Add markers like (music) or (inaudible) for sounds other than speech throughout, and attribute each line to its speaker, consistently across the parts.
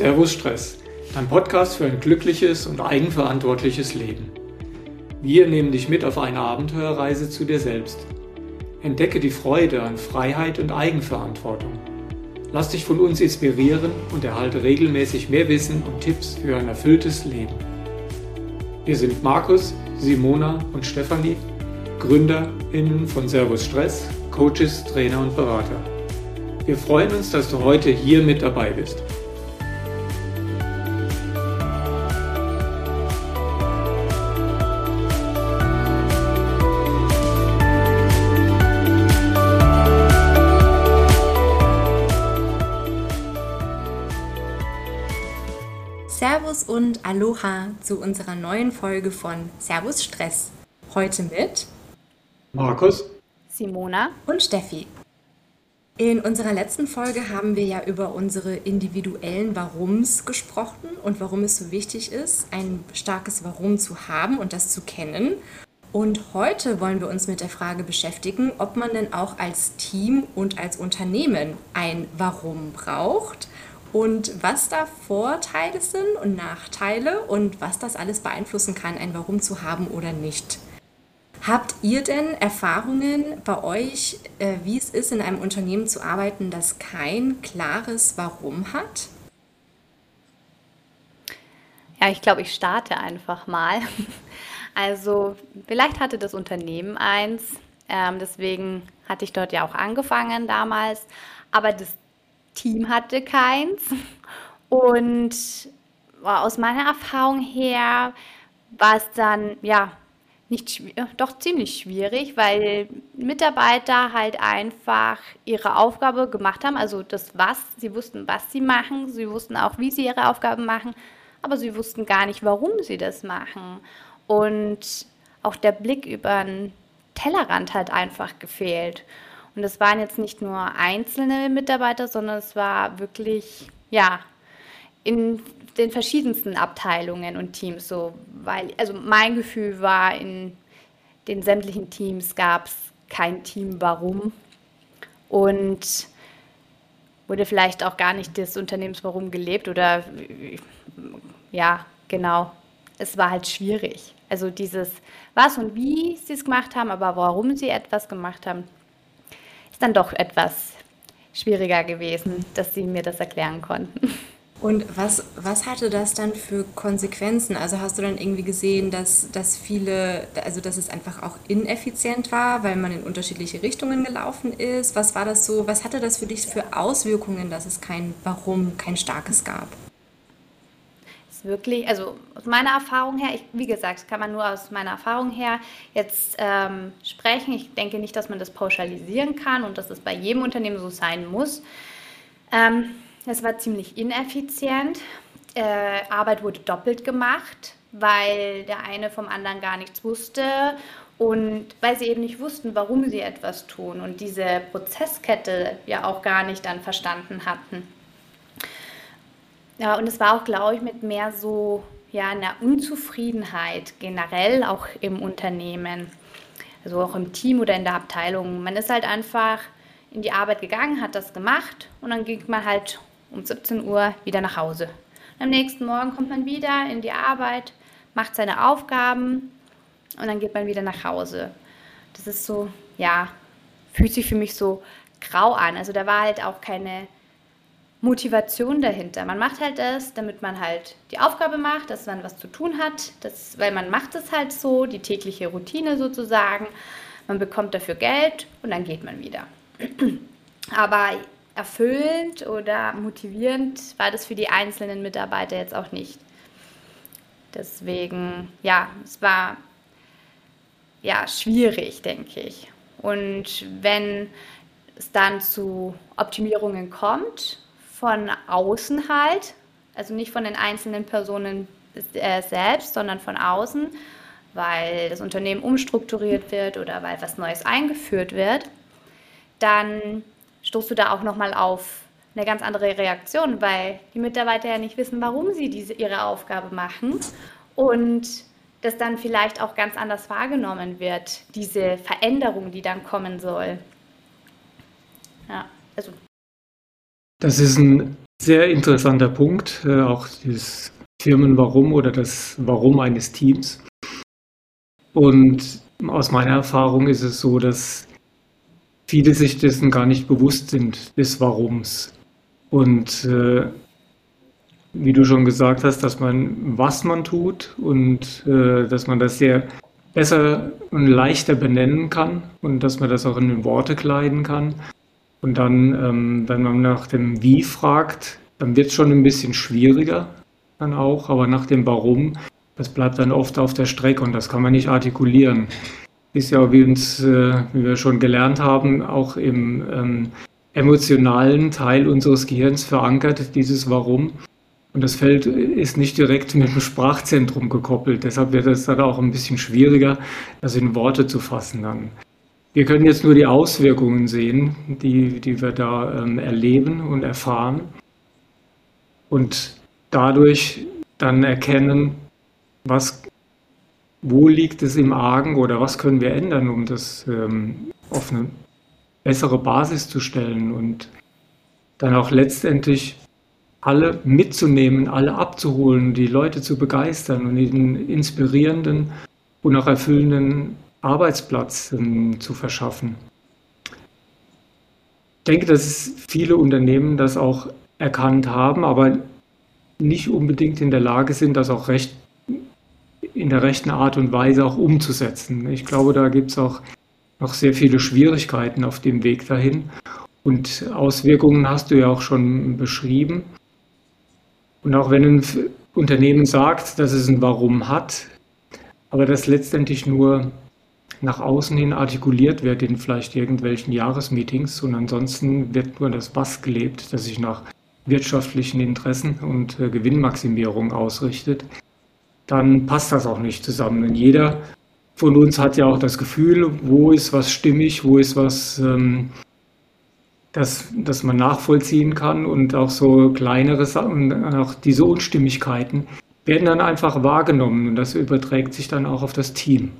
Speaker 1: Servus Stress, dein Podcast für ein glückliches und eigenverantwortliches Leben. Wir nehmen dich mit auf eine Abenteuerreise zu dir selbst. Entdecke die Freude an Freiheit und Eigenverantwortung. Lass dich von uns inspirieren und erhalte regelmäßig mehr Wissen und Tipps für ein erfülltes Leben. Wir sind Markus, Simona und Stefanie, GründerInnen von Servus Stress, Coaches, Trainer und Berater. Wir freuen uns, dass du heute hier mit dabei bist.
Speaker 2: Und Aloha zu unserer neuen Folge von Servus Stress. Heute mit
Speaker 1: Markus,
Speaker 3: Simona
Speaker 2: und Steffi. In unserer letzten Folge haben wir ja über unsere individuellen Warums gesprochen und warum es so wichtig ist, ein starkes Warum zu haben und das zu kennen. Und heute wollen wir uns mit der Frage beschäftigen, ob man denn auch als Team und als Unternehmen ein Warum braucht und was da Vorteile sind und Nachteile und was das alles beeinflussen kann, ein Warum zu haben oder nicht. Habt ihr denn Erfahrungen bei euch, äh, wie es ist, in einem Unternehmen zu arbeiten, das kein klares Warum hat?
Speaker 3: Ja, ich glaube, ich starte einfach mal. (laughs) Also vielleicht hatte das Unternehmen eins, ähm, deswegen hatte ich dort ja auch angefangen damals, aber das Team hatte keins. Und aus meiner Erfahrung her war es dann, ja, nicht doch ziemlich schwierig, weil Mitarbeiter halt einfach ihre Aufgabe gemacht haben, also das was, sie wussten, was sie machen, sie wussten auch, wie sie ihre Aufgaben machen, aber sie wussten gar nicht, warum sie das machen. Und auch der Blick über den Tellerrand hat einfach gefehlt. Und es waren jetzt nicht nur einzelne Mitarbeiter, sondern es war wirklich, ja, in den verschiedensten Abteilungen und Teams so, weil, also mein Gefühl war, in den sämtlichen Teams gab es kein Team, warum. Und wurde vielleicht auch gar nicht des Unternehmens warum gelebt oder ja, genau. Es war halt schwierig. Also dieses was und wie sie es gemacht haben, aber warum sie etwas gemacht haben, dann doch etwas schwieriger gewesen, dass sie mir das erklären konnten.
Speaker 2: Und was, was hatte das dann für Konsequenzen? Also hast du dann irgendwie gesehen, dass, dass viele, also dass es einfach auch ineffizient war, weil man in unterschiedliche Richtungen gelaufen ist? Was war das so, was hatte das für dich für Auswirkungen, dass es kein Warum, kein starkes gab?
Speaker 3: Ist wirklich, also aus meiner Erfahrung her, ich, wie gesagt, kann man nur aus meiner Erfahrung her jetzt ähm, sprechen. Ich denke nicht, dass man das pauschalisieren kann und dass es bei jedem Unternehmen so sein muss. Ähm, es war ziemlich ineffizient. Äh, Arbeit wurde doppelt gemacht, weil der eine vom anderen gar nichts wusste und weil sie eben nicht wussten, warum sie etwas tun und diese Prozesskette ja auch gar nicht dann verstanden hatten. Ja, und es war auch, glaube ich, mit mehr so ja, einer Unzufriedenheit generell auch im Unternehmen, also auch im Team oder in der Abteilung. Man ist halt einfach in die Arbeit gegangen, hat das gemacht und dann ging man halt um 17 Uhr wieder nach Hause. Und am nächsten Morgen kommt man wieder in die Arbeit, macht seine Aufgaben und dann geht man wieder nach Hause. Das ist so, ja, fühlt sich für mich so grau an. Also da war halt auch keine Motivation dahinter. Man macht halt das, damit man halt die Aufgabe macht, dass man was zu tun hat, das, weil man macht es halt so, die tägliche Routine sozusagen. Man bekommt dafür Geld und dann geht man wieder. (clears throat) Aber erfüllend oder motivierend war das für die einzelnen Mitarbeiter jetzt auch nicht. Deswegen, ja, es war ja schwierig, denke ich. Und wenn es dann zu Optimierungen kommt, von außen halt, also nicht von den einzelnen Personen äh, selbst, sondern von außen, weil das Unternehmen umstrukturiert wird oder weil was Neues eingeführt wird, dann stoßt du da auch nochmal auf eine ganz andere Reaktion, weil die Mitarbeiter ja nicht wissen, warum sie diese, ihre Aufgabe machen und das dann vielleicht auch ganz anders wahrgenommen wird, diese Veränderung, die dann kommen soll.
Speaker 1: Ja, also das ist ein sehr interessanter Punkt, äh, auch dieses Firmen-Warum oder das Warum eines Teams. Und aus meiner Erfahrung ist es so, dass viele sich dessen gar nicht bewusst sind, des Warums. Und äh, wie du schon gesagt hast, dass man, was man tut und äh, dass man das sehr besser und leichter benennen kann und dass man das auch in Worte kleiden kann. Und dann, ähm, wenn man nach dem Wie fragt, dann wird es schon ein bisschen schwieriger dann auch, aber nach dem Warum, das bleibt dann oft auf der Strecke und das kann man nicht artikulieren. Ist ja, wie, uns, äh, wie wir schon gelernt haben, auch im ähm, emotionalen Teil unseres Gehirns verankert, dieses Warum. Und das Feld ist nicht direkt mit dem Sprachzentrum gekoppelt. Deshalb wird es dann auch ein bisschen schwieriger, das in Worte zu fassen dann. Wir können jetzt nur die Auswirkungen sehen, die, die wir da ähm, erleben und erfahren. Und dadurch dann erkennen, was, wo liegt es im Argen oder was können wir ändern, um das ähm, auf eine bessere Basis zu stellen und dann auch letztendlich alle mitzunehmen, alle abzuholen, die Leute zu begeistern und ihnen inspirierenden und auch erfüllenden Arbeitsplatz ähm, zu verschaffen. Ich denke, dass viele Unternehmen das auch erkannt haben, aber nicht unbedingt in der Lage sind, das auch recht in der rechten Art und Weise auch umzusetzen. Ich glaube, da gibt es auch noch sehr viele Schwierigkeiten auf dem Weg dahin. Und Auswirkungen hast du ja auch schon beschrieben. Und auch wenn ein Unternehmen sagt, dass es ein Warum hat, aber das letztendlich nur nach außen hin artikuliert wird in vielleicht irgendwelchen Jahresmeetings und ansonsten wird nur das Was gelebt, das sich nach wirtschaftlichen Interessen und äh, Gewinnmaximierung ausrichtet, dann passt das auch nicht zusammen. Und jeder von uns hat ja auch das Gefühl, wo ist was stimmig, wo ist was ähm, dass, dass man nachvollziehen kann und auch so kleinere Sachen, auch diese Unstimmigkeiten werden dann einfach wahrgenommen und das überträgt sich dann auch auf das Team.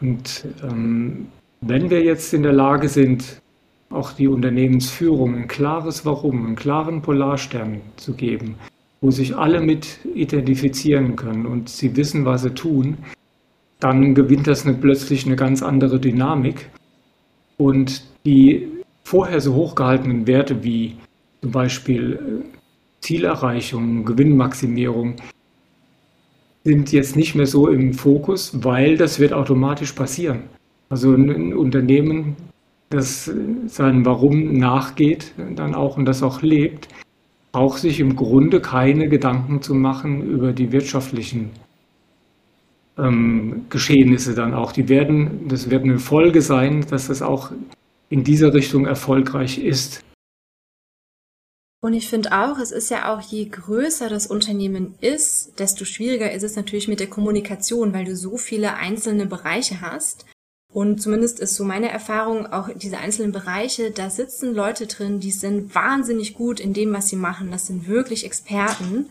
Speaker 1: Und ähm, wenn wir jetzt in der Lage sind, auch die Unternehmensführung ein klares Warum, einen klaren Polarstern zu geben, wo sich alle mit identifizieren können und sie wissen, was sie tun, dann gewinnt das eine, plötzlich eine ganz andere Dynamik. Und die vorher so hochgehaltenen Werte wie zum Beispiel äh, Zielerreichung, Gewinnmaximierung, sind jetzt nicht mehr so im Fokus, weil das wird automatisch passieren. Also ein Unternehmen, das seinem Warum nachgeht, dann auch und das auch lebt, braucht sich im Grunde keine Gedanken zu machen über die wirtschaftlichen ähm, Geschehnisse dann auch. Die werden, das wird eine Folge sein, dass das auch in dieser Richtung erfolgreich ist.
Speaker 2: Und ich finde auch, es ist ja auch, je größer das Unternehmen ist, desto schwieriger ist es natürlich mit der Kommunikation, weil du so viele einzelne Bereiche hast. Und zumindest ist so meine Erfahrung, auch diese einzelnen Bereiche, da sitzen Leute drin, die sind wahnsinnig gut in dem, was sie machen. Das sind wirklich Experten.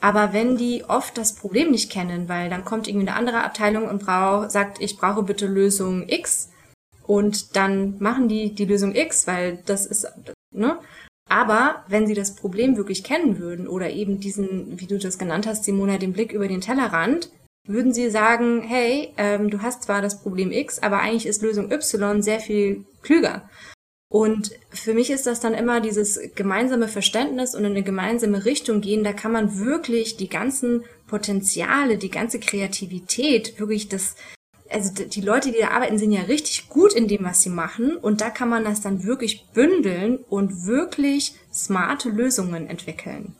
Speaker 2: Aber wenn die oft das Problem nicht kennen, weil dann kommt irgendwie eine andere Abteilung und braucht, sagt, ich brauche bitte Lösung X, und dann machen die die Lösung X, weil das ist, ne? Aber wenn sie das Problem wirklich kennen würden oder eben diesen, wie du das genannt hast, Simona, den Blick über den Tellerrand, würden sie sagen, hey, ähm, du hast zwar das Problem X, aber eigentlich ist Lösung Y sehr viel klüger. Und für mich ist das dann immer dieses gemeinsame Verständnis und in eine gemeinsame Richtung gehen. Da kann man wirklich die ganzen Potenziale, die ganze Kreativität, wirklich das, also die Leute, die da arbeiten, sind ja richtig gut in dem, was sie machen. Und da kann man das dann wirklich bündeln und wirklich smarte Lösungen entwickeln.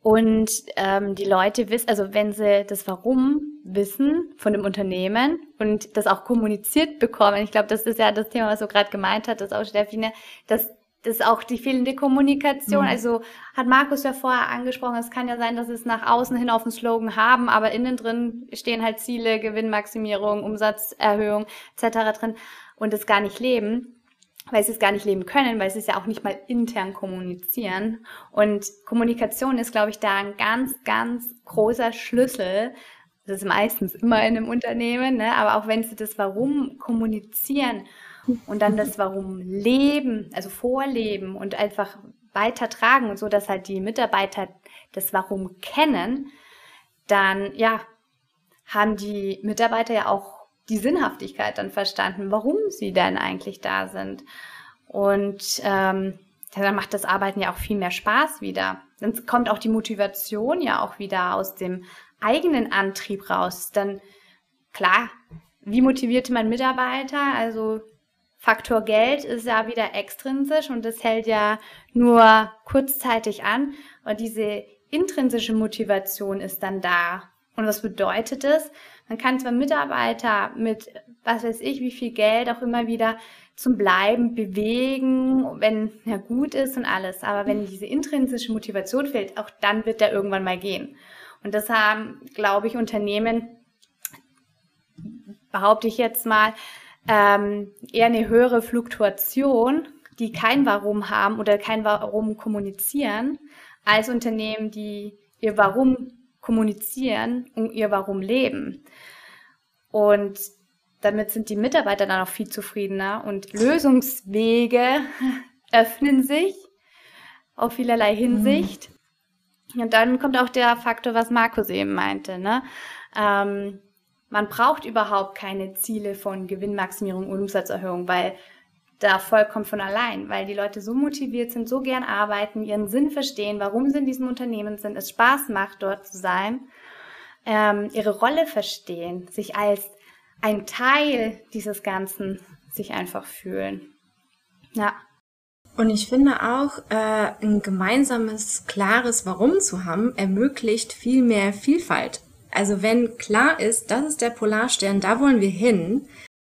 Speaker 3: Und ähm, die Leute wissen, also wenn sie das Warum wissen von dem Unternehmen und das auch kommuniziert bekommen, ich glaube, das ist ja das Thema, was du gerade gemeint das auch Steffi, dass das ist auch die fehlende Kommunikation. Mhm. Also hat Markus ja vorher angesprochen, es kann ja sein, dass es nach außen hin auf den Slogan haben, aber innen drin stehen halt Ziele, Gewinnmaximierung, Umsatzerhöhung etc. drin und es gar nicht leben weil sie es gar nicht leben können, weil sie es ja auch nicht mal intern kommunizieren. Und Kommunikation ist, glaube ich, da ein ganz, ganz großer Schlüssel. Das ist meistens immer in einem Unternehmen, ne? aber auch wenn sie das Warum kommunizieren und dann das Warum leben, also vorleben und einfach weitertragen, so dass halt die Mitarbeiter das Warum kennen, dann ja, haben die Mitarbeiter ja auch die Sinnhaftigkeit dann verstanden, warum sie denn eigentlich da sind. Und ähm, dann macht das Arbeiten ja auch viel mehr Spaß wieder. Dann kommt auch die Motivation ja auch wieder aus dem eigenen Antrieb raus. Dann klar, wie motiviert man Mitarbeiter? Also Faktor Geld ist ja wieder extrinsisch und das hält ja nur kurzzeitig an. Und diese intrinsische Motivation ist dann da. Und was bedeutet das? Man kann zwar Mitarbeiter mit, was weiß ich, wie viel Geld auch immer wieder zum Bleiben bewegen, wenn er gut ist und alles. Aber wenn diese intrinsische Motivation fehlt, auch dann wird er irgendwann mal gehen. Und das haben, glaube ich, Unternehmen, behaupte ich jetzt mal, ähm, eher eine höhere Fluktuation, die kein Warum haben oder kein Warum kommunizieren, als Unternehmen, die ihr Warum kommunizieren und ihr Warum leben. Und damit sind die Mitarbeiter dann auch viel zufriedener und Lösungswege (laughs) öffnen sich auf vielerlei Hinsicht. Mhm. Und dann kommt auch der Faktor, was Markus eben meinte. Ne? Ähm, man braucht überhaupt keine Ziele von Gewinnmaximierung und Umsatzerhöhung, weil da vollkommen von allein, weil die Leute so motiviert sind, so gern arbeiten, ihren Sinn verstehen, warum sie in diesem Unternehmen sind, es Spaß macht, dort zu sein, ähm, ihre Rolle verstehen, sich als ein Teil dieses Ganzen sich einfach fühlen. Ja.
Speaker 2: Und ich finde auch, äh, ein gemeinsames, klares Warum zu haben, ermöglicht viel mehr Vielfalt. Also wenn klar ist, das ist der Polarstern, da wollen wir hin,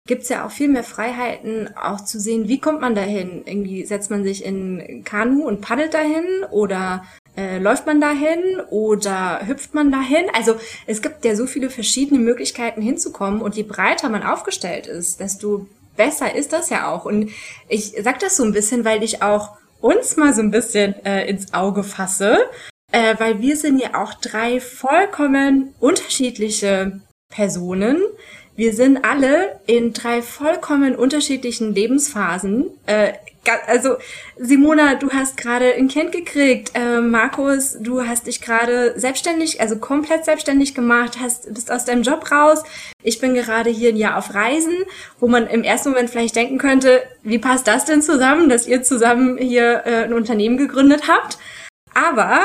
Speaker 2: gibt's ja auch viel mehr Freiheiten, auch zu sehen, wie kommt man dahin? Irgendwie setzt man sich in Kanu und paddelt dahin oder äh, läuft man dahin oder hüpft man dahin? Also es gibt ja so viele verschiedene Möglichkeiten hinzukommen und je breiter man aufgestellt ist, desto besser ist das ja auch. Und ich sag das so ein bisschen, weil ich auch uns mal so ein bisschen äh, ins Auge fasse, äh, weil wir sind ja auch drei vollkommen unterschiedliche Personen, wir sind alle in drei vollkommen unterschiedlichen Lebensphasen. Äh, also Simona, du hast gerade ein Kind gekriegt. Äh, Markus, du hast dich gerade selbstständig, also komplett selbstständig gemacht, hast bist aus deinem Job raus. Ich bin gerade hier ein Jahr auf Reisen, wo man im ersten Moment vielleicht denken könnte, wie passt das denn zusammen, dass ihr zusammen hier äh, ein Unternehmen gegründet habt? Aber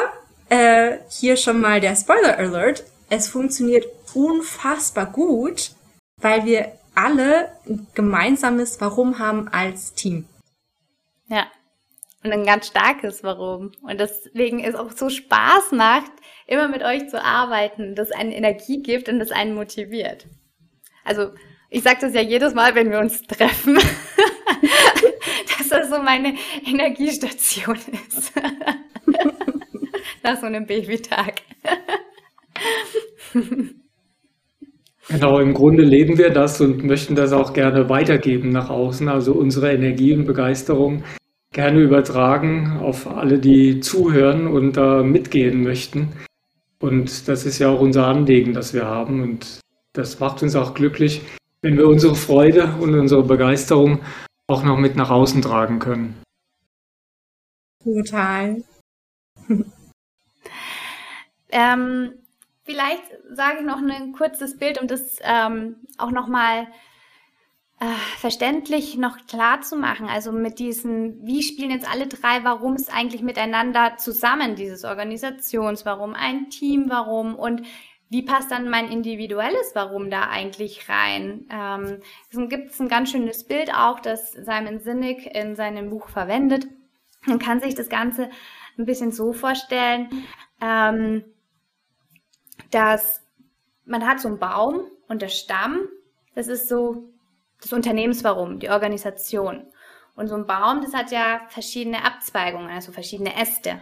Speaker 2: äh, hier schon mal der Spoiler Alert: Es funktioniert unfassbar gut weil wir alle ein gemeinsames Warum haben als Team.
Speaker 3: Ja. Und ein ganz starkes Warum. Und deswegen es auch so Spaß macht, immer mit euch zu arbeiten, das einen Energie gibt und das einen motiviert. Also, ich sage das ja jedes Mal, wenn wir uns treffen, (laughs) dass das so meine Energiestation ist. (laughs) (laughs) Nach so einem Babytag. (laughs)
Speaker 1: Genau, im Grunde leben wir das und möchten das auch gerne weitergeben nach außen, also unsere Energie und Begeisterung gerne übertragen auf alle, die zuhören und da mitgehen möchten. Und das ist ja auch unser Anliegen, das wir haben. Und das macht uns auch glücklich, wenn wir unsere Freude und unsere Begeisterung auch noch mit nach außen tragen können.
Speaker 2: Total. (laughs)
Speaker 3: ähm, Vielleicht sage ich noch ein kurzes Bild, um das ähm, auch nochmal äh, verständlich noch klar zu machen. Also mit diesen, wie spielen jetzt alle drei Warums eigentlich miteinander zusammen, dieses Organisationswarum, ein Team Warum und wie passt dann mein individuelles Warum da eigentlich rein? Ähm, es gibt ein ganz schönes Bild auch, das Simon Sinek in seinem Buch verwendet. Man kann sich das Ganze ein bisschen so vorstellen. Ähm, dass man hat so einen Baum und der Stamm, das ist so das Unternehmenswarum, die Organisation. Und so ein Baum, das hat ja verschiedene Abzweigungen, also verschiedene Äste.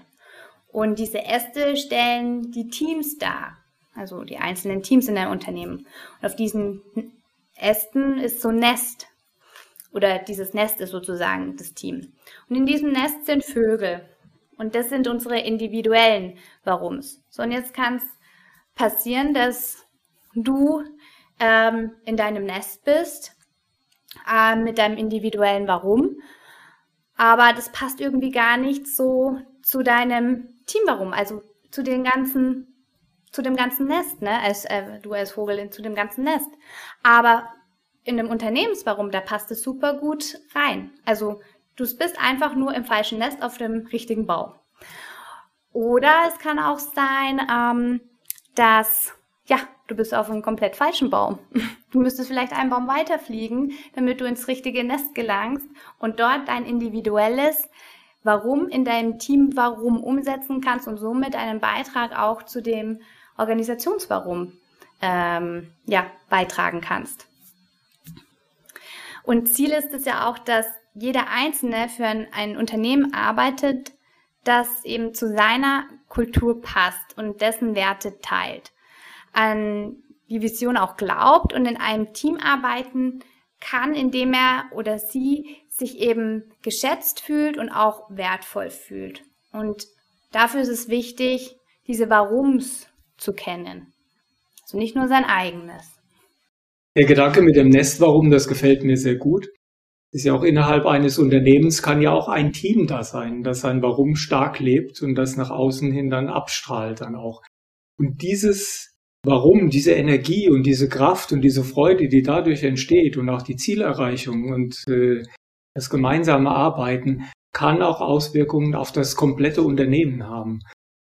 Speaker 3: Und diese Äste stellen die Teams dar, also die einzelnen Teams in einem Unternehmen. Und auf diesen Ästen ist so ein Nest. Oder dieses Nest ist sozusagen das Team. Und in diesem Nest sind Vögel. Und das sind unsere individuellen Warums. So, und jetzt kann es passieren, dass du ähm, in deinem Nest bist äh, mit deinem individuellen Warum. aber das passt irgendwie gar nicht so zu deinem Team warum, also zu den ganzen zu dem ganzen Nest, ne, als äh, du als Vogel zu dem ganzen Nest. Aber in dem Unternehmenswarum, da passt es super gut rein. Also du bist einfach nur im falschen Nest auf dem richtigen Baum. Oder es kann auch sein, ähm, dass ja, du bist auf einem komplett falschen Baum. (laughs) Du müsstest vielleicht einen Baum weiterfliegen, damit du ins richtige Nest gelangst und dort dein individuelles Warum in deinem Team Warum umsetzen kannst und somit einen Beitrag auch zu dem Organisationswarum ähm, ja, beitragen kannst. Und Ziel ist es ja auch, dass jeder Einzelne für ein, ein Unternehmen arbeitet, das eben zu seiner Kultur passt und dessen Werte teilt, an die Vision auch glaubt und in einem Team arbeiten kann, indem er oder sie sich eben geschätzt fühlt und auch wertvoll fühlt. Und dafür ist es wichtig, diese Warums zu kennen. Also nicht nur sein eigenes.
Speaker 1: Der Gedanke mit dem Nest, warum, das gefällt mir sehr gut. Ist ja auch innerhalb eines Unternehmens kann ja auch ein Team da sein, das sein Warum stark lebt und das nach außen hin dann abstrahlt dann auch. Und dieses Warum, diese Energie und diese Kraft und diese Freude, die dadurch entsteht und auch die Zielerreichung und äh, das gemeinsame Arbeiten kann auch Auswirkungen auf das komplette Unternehmen haben.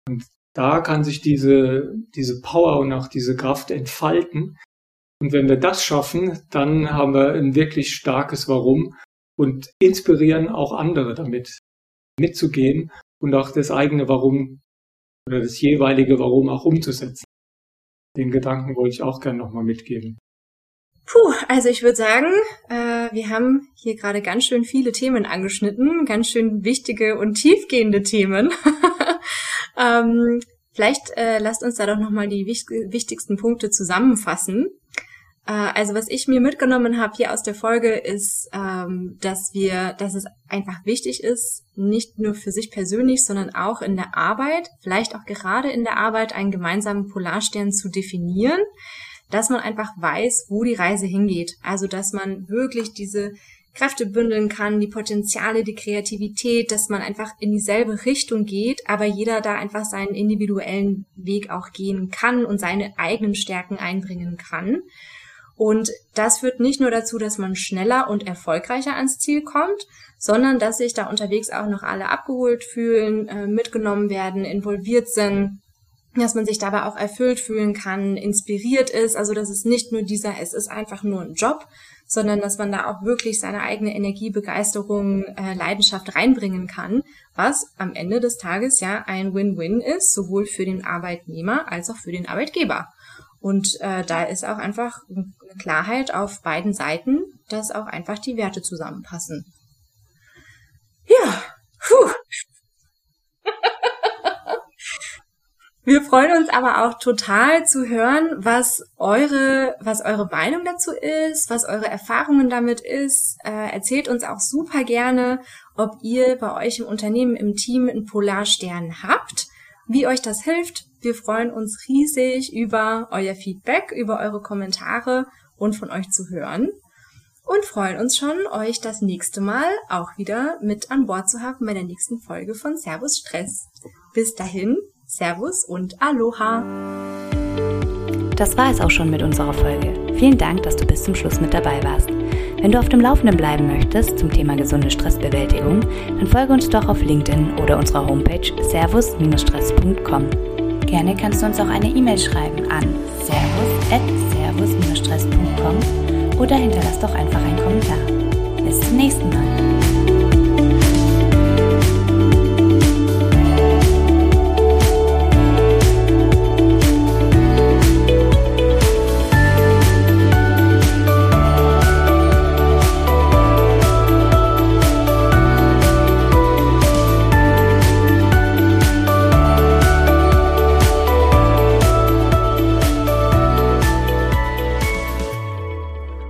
Speaker 1: Und da kann sich diese, diese Power und auch diese Kraft entfalten. Und wenn wir das schaffen, dann haben wir ein wirklich starkes Warum und inspirieren auch andere damit mitzugehen und auch das eigene Warum oder das jeweilige Warum auch umzusetzen. Den Gedanken wollte ich auch gerne nochmal mitgeben.
Speaker 2: Puh, also ich würde sagen, äh, wir haben hier gerade ganz schön viele Themen angeschnitten, ganz schön wichtige und tiefgehende Themen. (laughs) ähm, vielleicht äh, lasst uns da doch nochmal die wich wichtigsten Punkte zusammenfassen. Äh, also was ich mir mitgenommen habe hier aus der Folge ist, ähm, dass wir, dass es einfach wichtig ist, nicht nur für sich persönlich, sondern auch in der Arbeit, vielleicht auch gerade in der Arbeit, einen gemeinsamen Polarstern zu definieren, dass man einfach weiß, wo die Reise hingeht. Also dass man wirklich diese Kräfte bündeln kann, die Potenziale, die Kreativität, dass man einfach in dieselbe Richtung geht, aber jeder da einfach seinen individuellen Weg auch gehen kann und seine eigenen Stärken einbringen kann. Und das führt nicht nur dazu, dass man schneller und erfolgreicher ans Ziel kommt, sondern dass sich da unterwegs auch noch alle abgeholt fühlen, äh, mitgenommen werden, involviert sind, dass man sich dabei auch erfüllt fühlen kann, inspiriert ist, also dass es nicht nur dieser, es ist einfach nur ein Job, sondern dass man da auch wirklich seine eigene Energie, Begeisterung, äh, Leidenschaft reinbringen kann, was am Ende des Tages ja ein Win-Win ist, sowohl für den Arbeitnehmer als auch für den Arbeitgeber. Und äh, da ist auch einfach eine Klarheit auf beiden Seiten, dass auch einfach die Werte zusammenpassen. Ja, puh, (laughs) Wir freuen uns aber auch total zu hören, was eure, was eure Meinung dazu ist, was eure Erfahrungen damit ist. Äh, erzählt uns auch super gerne, ob ihr bei euch im Unternehmen, im Team einen Polarstern habt, wie euch das hilft. Wir freuen uns riesig über euer Feedback, über eure Kommentare und von euch zu hören. Und freuen uns schon, euch das nächste Mal auch wieder mit an Bord zu haben bei der nächsten Folge von Servus Stress. Bis dahin, Servus und Aloha.
Speaker 3: Das war es auch schon mit unserer Folge. Vielen Dank, dass du bis zum Schluss mit dabei warst. Wenn du auf dem Laufenden bleiben möchtest zum Thema gesunde Stressbewältigung, dann folge uns doch auf LinkedIn oder unserer Homepage servus-stress.com. Gerne kannst du uns auch eine E-Mail schreiben an servus-stress.com oder hinterlass doch einfach einen Kommentar. Bis zum nächsten Mal.